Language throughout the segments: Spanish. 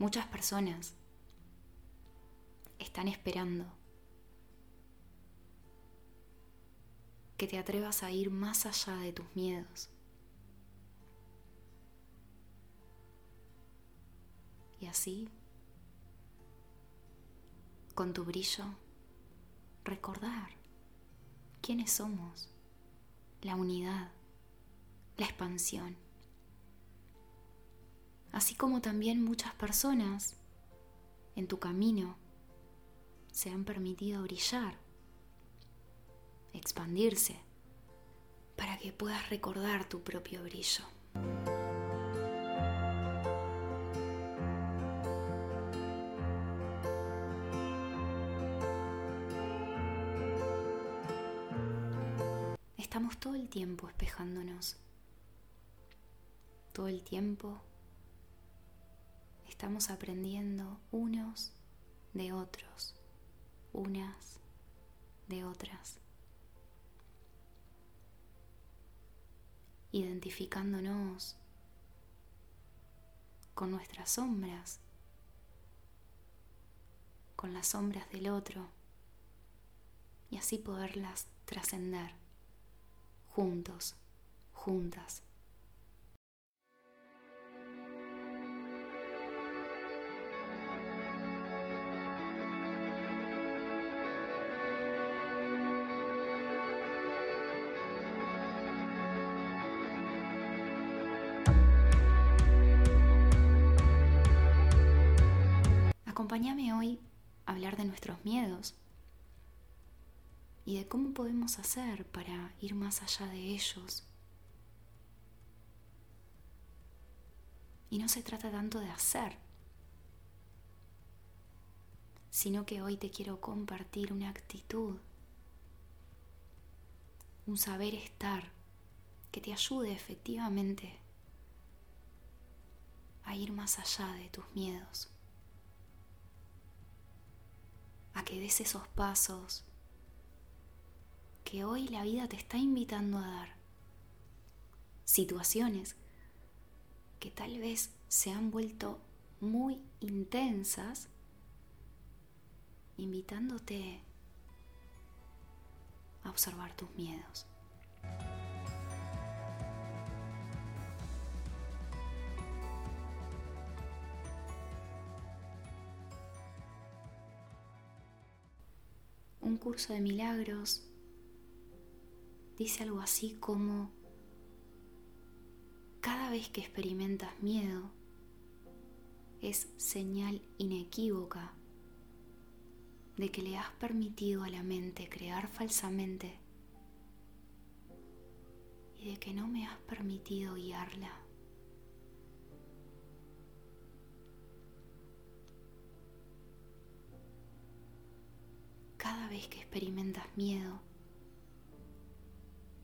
Muchas personas están esperando que te atrevas a ir más allá de tus miedos. Y así, con tu brillo, recordar quiénes somos, la unidad, la expansión. Así como también muchas personas en tu camino se han permitido brillar, expandirse, para que puedas recordar tu propio brillo. Estamos todo el tiempo espejándonos. Todo el tiempo estamos aprendiendo unos de otros, unas de otras. Identificándonos con nuestras sombras, con las sombras del otro, y así poderlas trascender juntos, juntas. Acompáñame hoy a hablar de nuestros miedos y de cómo podemos hacer para ir más allá de ellos. Y no se trata tanto de hacer, sino que hoy te quiero compartir una actitud, un saber estar que te ayude efectivamente a ir más allá de tus miedos, a que des esos pasos que hoy la vida te está invitando a dar. Situaciones que tal vez se han vuelto muy intensas, invitándote a observar tus miedos. Un curso de milagros dice algo así como, cada vez que experimentas miedo, es señal inequívoca de que le has permitido a la mente crear falsamente y de que no me has permitido guiarla. Cada vez que experimentas miedo,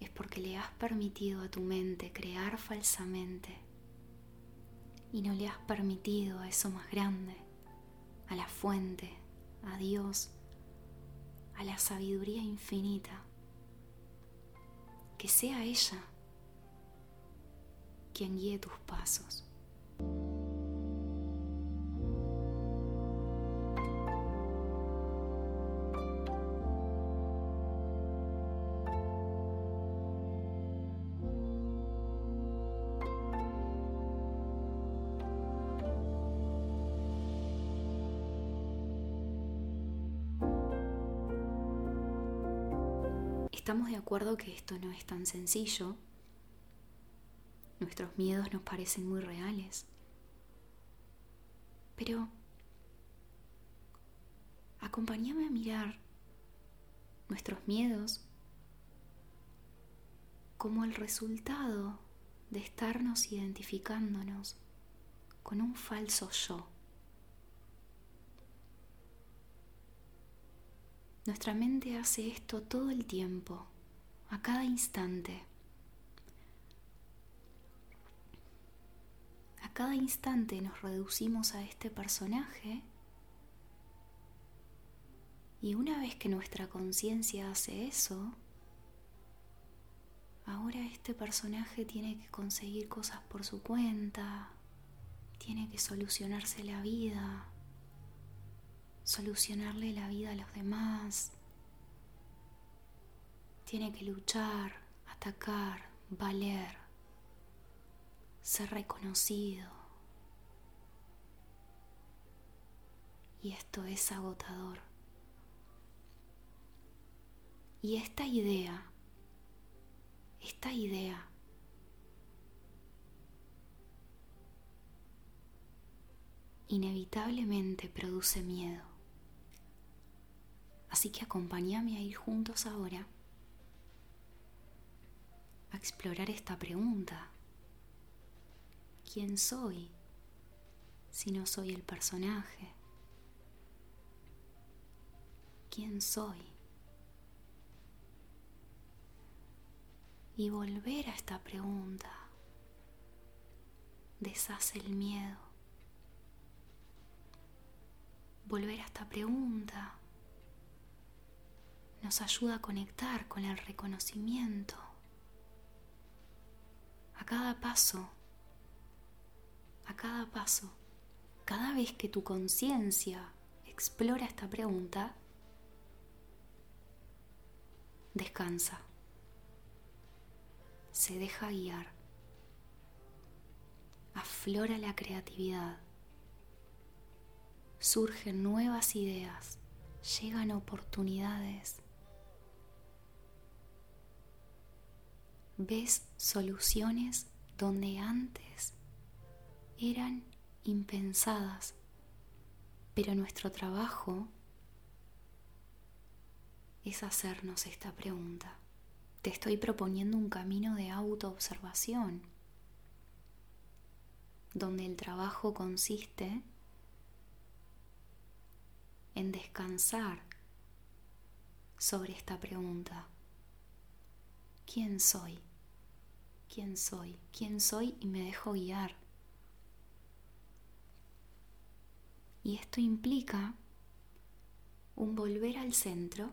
es porque le has permitido a tu mente crear falsamente y no le has permitido a eso más grande, a la fuente, a Dios, a la sabiduría infinita, que sea ella quien guíe tus pasos. Estamos de acuerdo que esto no es tan sencillo. Nuestros miedos nos parecen muy reales. Pero acompáñame a mirar nuestros miedos como el resultado de estarnos identificándonos con un falso yo. Nuestra mente hace esto todo el tiempo, a cada instante. A cada instante nos reducimos a este personaje y una vez que nuestra conciencia hace eso, ahora este personaje tiene que conseguir cosas por su cuenta, tiene que solucionarse la vida, solucionarle la vida a los demás, tiene que luchar, atacar, valer, ser reconocido. Y esto es agotador. Y esta idea, esta idea inevitablemente produce miedo. Así que acompáñame a ir juntos ahora a explorar esta pregunta. ¿Quién soy si no soy el personaje? ¿Quién soy? Y volver a esta pregunta deshace el miedo volver a esta pregunta nos ayuda a conectar con el reconocimiento. A cada paso, a cada paso, cada vez que tu conciencia explora esta pregunta, descansa, se deja guiar, aflora la creatividad surgen nuevas ideas, llegan oportunidades. Ves soluciones donde antes eran impensadas, pero nuestro trabajo es hacernos esta pregunta. Te estoy proponiendo un camino de autoobservación, donde el trabajo consiste en descansar sobre esta pregunta. ¿Quién soy? ¿Quién soy? ¿Quién soy? Y me dejo guiar. Y esto implica un volver al centro,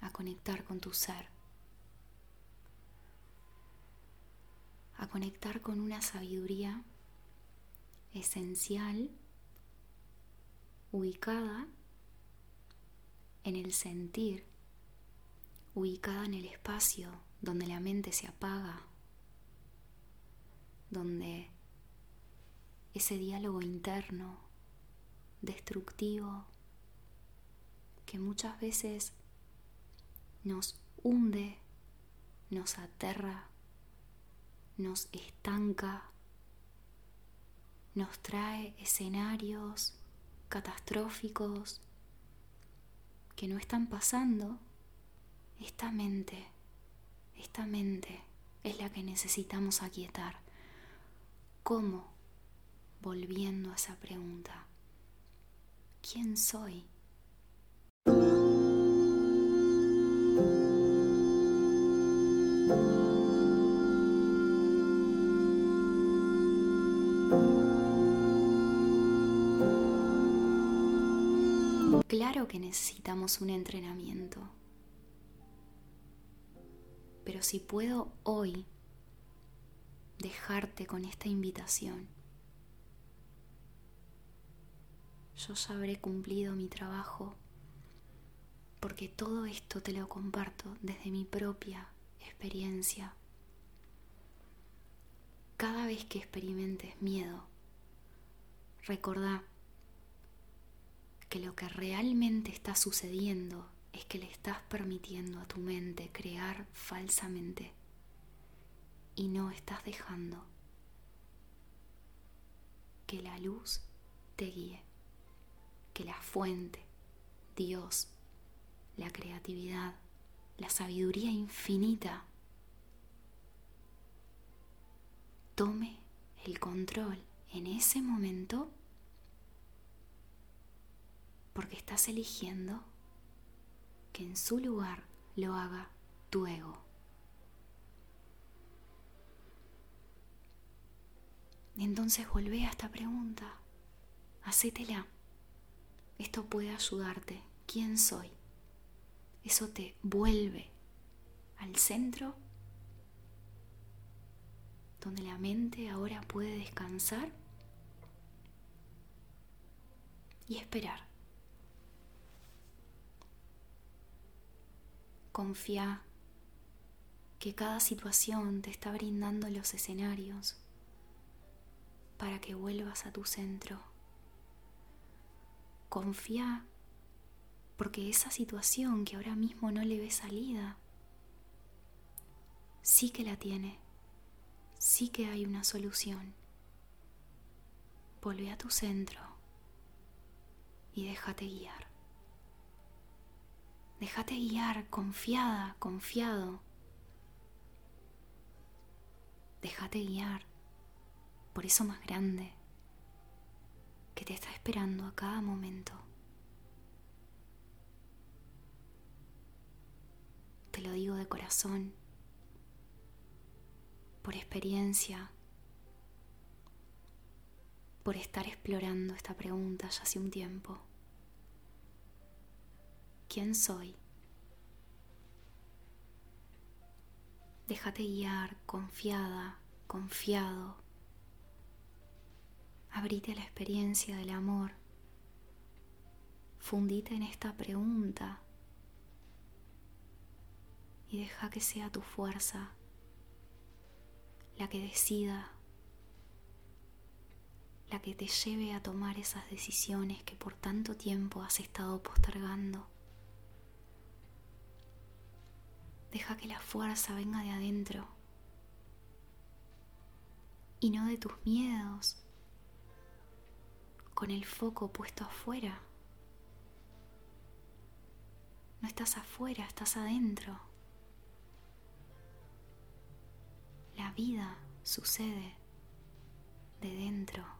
a conectar con tu ser, a conectar con una sabiduría esencial ubicada en el sentir, ubicada en el espacio donde la mente se apaga, donde ese diálogo interno, destructivo, que muchas veces nos hunde, nos aterra, nos estanca, nos trae escenarios catastróficos que no están pasando, esta mente, esta mente es la que necesitamos aquietar. ¿Cómo? Volviendo a esa pregunta. ¿Quién soy? Claro que necesitamos un entrenamiento. Pero si puedo hoy dejarte con esta invitación, yo ya habré cumplido mi trabajo porque todo esto te lo comparto desde mi propia experiencia. Cada vez que experimentes miedo, recordá que lo que realmente está sucediendo es que le estás permitiendo a tu mente crear falsamente y no estás dejando que la luz te guíe, que la fuente, Dios, la creatividad, la sabiduría infinita tome el control en ese momento porque estás eligiendo que en su lugar lo haga tu ego. Entonces volvé a esta pregunta, hacétela. Esto puede ayudarte. ¿Quién soy? Eso te vuelve al centro donde la mente ahora puede descansar y esperar. Confía que cada situación te está brindando los escenarios para que vuelvas a tu centro. Confía porque esa situación que ahora mismo no le ve salida, sí que la tiene, sí que hay una solución. Volve a tu centro y déjate guiar. Déjate guiar confiada, confiado. Déjate guiar por eso más grande que te está esperando a cada momento. Te lo digo de corazón, por experiencia, por estar explorando esta pregunta ya hace un tiempo. ¿Quién soy? Déjate guiar confiada, confiado. Abrite a la experiencia del amor. Fundite en esta pregunta y deja que sea tu fuerza la que decida, la que te lleve a tomar esas decisiones que por tanto tiempo has estado postergando. Deja que la fuerza venga de adentro y no de tus miedos, con el foco puesto afuera. No estás afuera, estás adentro. La vida sucede de dentro.